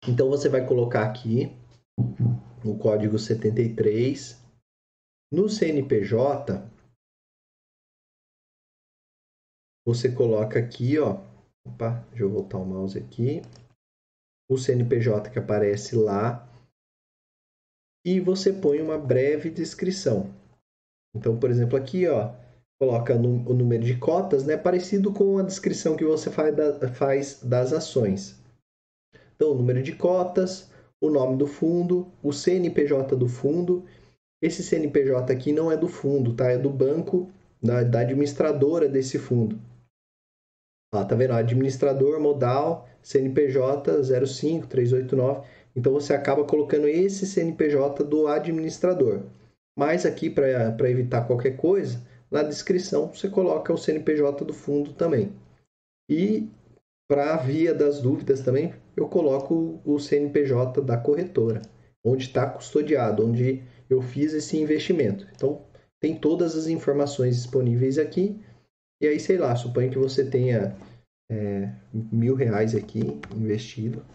[SPEAKER 1] Então você vai colocar aqui o código 73. No CNPJ, você coloca aqui, ó. Opa, deixa eu voltar o mouse aqui. O CNPJ que aparece lá. E você põe uma breve descrição. Então, por exemplo, aqui, ó, coloca o número de cotas, né, parecido com a descrição que você faz das ações. Então, o número de cotas, o nome do fundo, o CNPJ do fundo. Esse CNPJ aqui não é do fundo, tá? É do banco, da, da administradora desse fundo. Ó, tá vendo? Administrador modal CNPJ 05389. Então você acaba colocando esse CNPJ do administrador. Mas aqui, para evitar qualquer coisa, na descrição você coloca o CNPJ do fundo também. E para via das dúvidas também, eu coloco o CNPJ da corretora, onde está custodiado, onde eu fiz esse investimento. Então, tem todas as informações disponíveis aqui e aí, sei lá, suponho que você tenha é, mil reais aqui investido,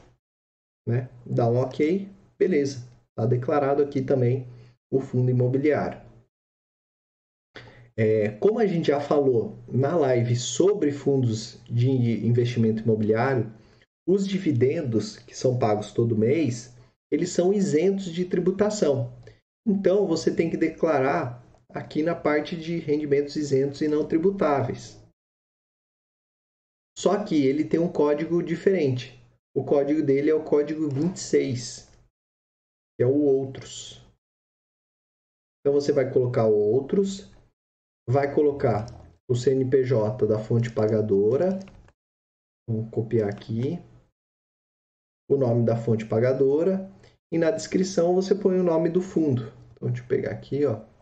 [SPEAKER 1] né? Dá um ok, beleza. Está declarado aqui também o fundo imobiliário. É, como a gente já falou na live sobre fundos de investimento imobiliário, os dividendos que são pagos todo mês, eles são isentos de tributação. Então, você tem que declarar aqui na parte de rendimentos isentos e não tributáveis. Só que ele tem um código diferente. O código dele é o código 26, que é o outros. Então você vai colocar o outros, vai colocar o CNPJ da fonte pagadora. Vamos copiar aqui. O nome da fonte pagadora. E na descrição você põe o nome do fundo. Então, deixa eu pegar aqui, ó.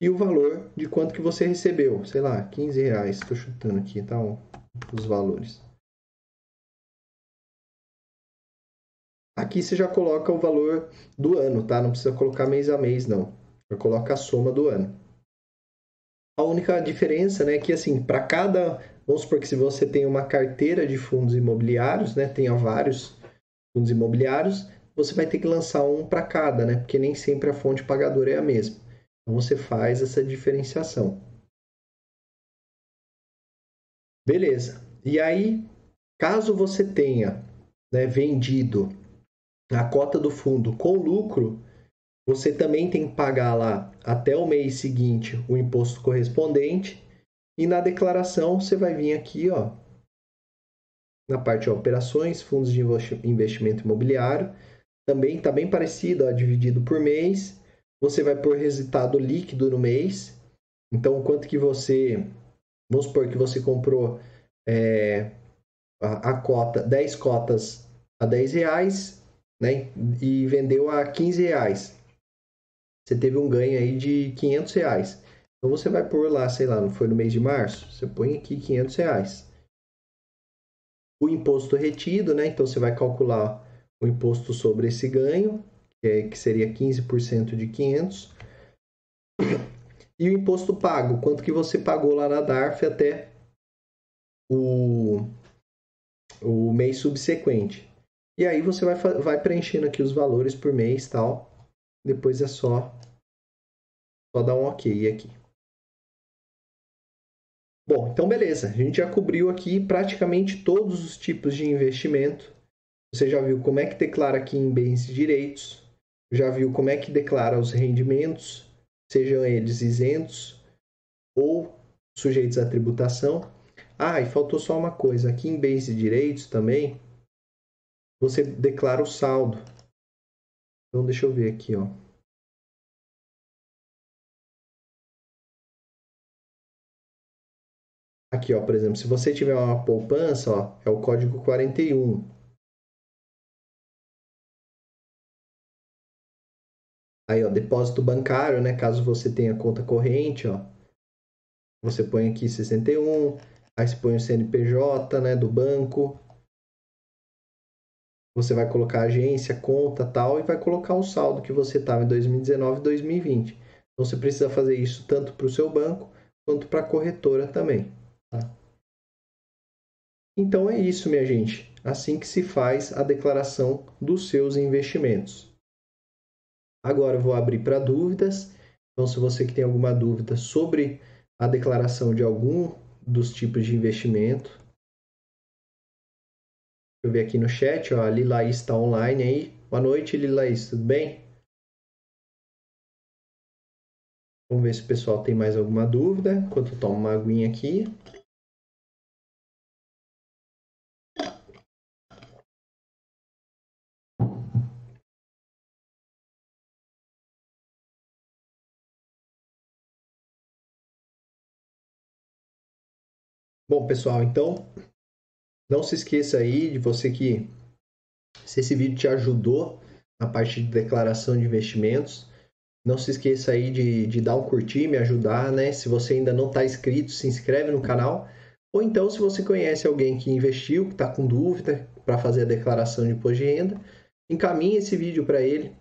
[SPEAKER 1] E o valor de quanto que você recebeu. Sei lá, 15 reais. Estou chutando aqui, tá? Os valores. Aqui você já coloca o valor do ano, tá? Não precisa colocar mês a mês, não. Já coloca a soma do ano. A única diferença, né, é que assim, para cada, vamos supor que se você tem uma carteira de fundos imobiliários, né, tenha vários fundos imobiliários, você vai ter que lançar um para cada, né? Porque nem sempre a fonte pagadora é a mesma. Então você faz essa diferenciação. Beleza. E aí, caso você tenha né, vendido a cota do fundo com lucro, você também tem que pagar lá até o mês seguinte o imposto correspondente. E na declaração você vai vir aqui, ó, na parte de operações, fundos de investimento imobiliário. Também está bem parecido, ó, dividido por mês você vai pôr resultado líquido no mês. Então, quanto que você. Vamos supor que você comprou é, a, a, cota, 10 cotas a 10 reais, né? E vendeu a 15 reais. Você teve um ganho aí de 500 reais. Então você vai pôr lá, sei lá, não foi no mês de março? Você põe aqui 500 reais. O imposto retido, né? Então você vai calcular o imposto sobre esse ganho, que, é, que seria 15% de 500. E o imposto pago, quanto que você pagou lá na DARF até o, o mês subsequente. E aí você vai, vai preenchendo aqui os valores por mês tal. Depois é só, só dar um ok aqui. Bom, então beleza. A gente já cobriu aqui praticamente todos os tipos de investimento. Você já viu como é que declara aqui em bens e direitos. Já viu como é que declara os rendimentos, sejam eles isentos ou sujeitos à tributação. Ah, e faltou só uma coisa. Aqui em bens e direitos também, você declara o saldo. Então, deixa eu ver aqui, ó. Aqui, ó, por exemplo, se você tiver uma poupança, ó, é o código 41. Aí, ó, depósito bancário, né? Caso você tenha conta corrente, ó. Você põe aqui 61, aí você põe o CNPJ, né, do banco. Você vai colocar agência, conta, tal, e vai colocar o saldo que você estava em 2019 e 2020. Então, você precisa fazer isso tanto para o seu banco quanto para a corretora também. Tá? Então, é isso, minha gente. Assim que se faz a declaração dos seus investimentos. Agora eu vou abrir para dúvidas. Então, se você que tem alguma dúvida sobre a declaração de algum dos tipos de investimento, deixa eu ver aqui no chat, ó, a Lilaís está online aí. Boa noite, Lilaís, tudo bem? Vamos ver se o pessoal tem mais alguma dúvida, enquanto eu tomo uma aguinha aqui. Bom, pessoal, então não se esqueça aí de você que se esse vídeo te ajudou na parte de declaração de investimentos, não se esqueça aí de, de dar um curtir, me ajudar, né? Se você ainda não está inscrito, se inscreve no canal. Ou então, se você conhece alguém que investiu, que está com dúvida para fazer a declaração de imposto de renda, encaminhe esse vídeo para ele.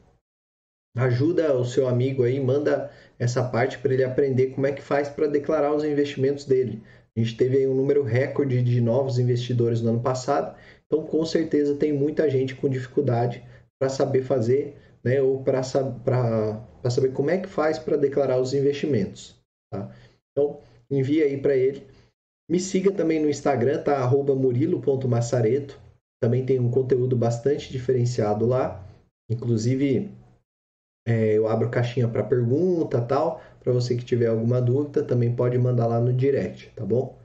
[SPEAKER 1] Ajuda o seu amigo aí, manda essa parte para ele aprender como é que faz para declarar os investimentos dele. A gente teve um número recorde de novos investidores no ano passado, então com certeza tem muita gente com dificuldade para saber fazer, né, ou para saber como é que faz para declarar os investimentos. Tá? Então, envia aí para ele. Me siga também no Instagram, tá? Murilo.massareto. Também tem um conteúdo bastante diferenciado lá. Inclusive, é, eu abro caixinha para pergunta tal. Para você que tiver alguma dúvida, também pode mandar lá no direct, tá bom?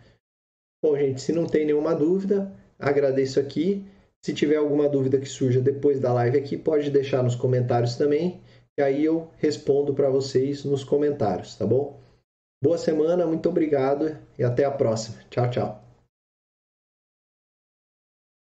[SPEAKER 1] Bom, gente, se não tem nenhuma dúvida, agradeço aqui. Se tiver alguma dúvida que surja depois da live aqui, pode deixar nos comentários também, e aí eu respondo para vocês nos comentários, tá bom? Boa semana, muito obrigado e até a próxima. Tchau, tchau.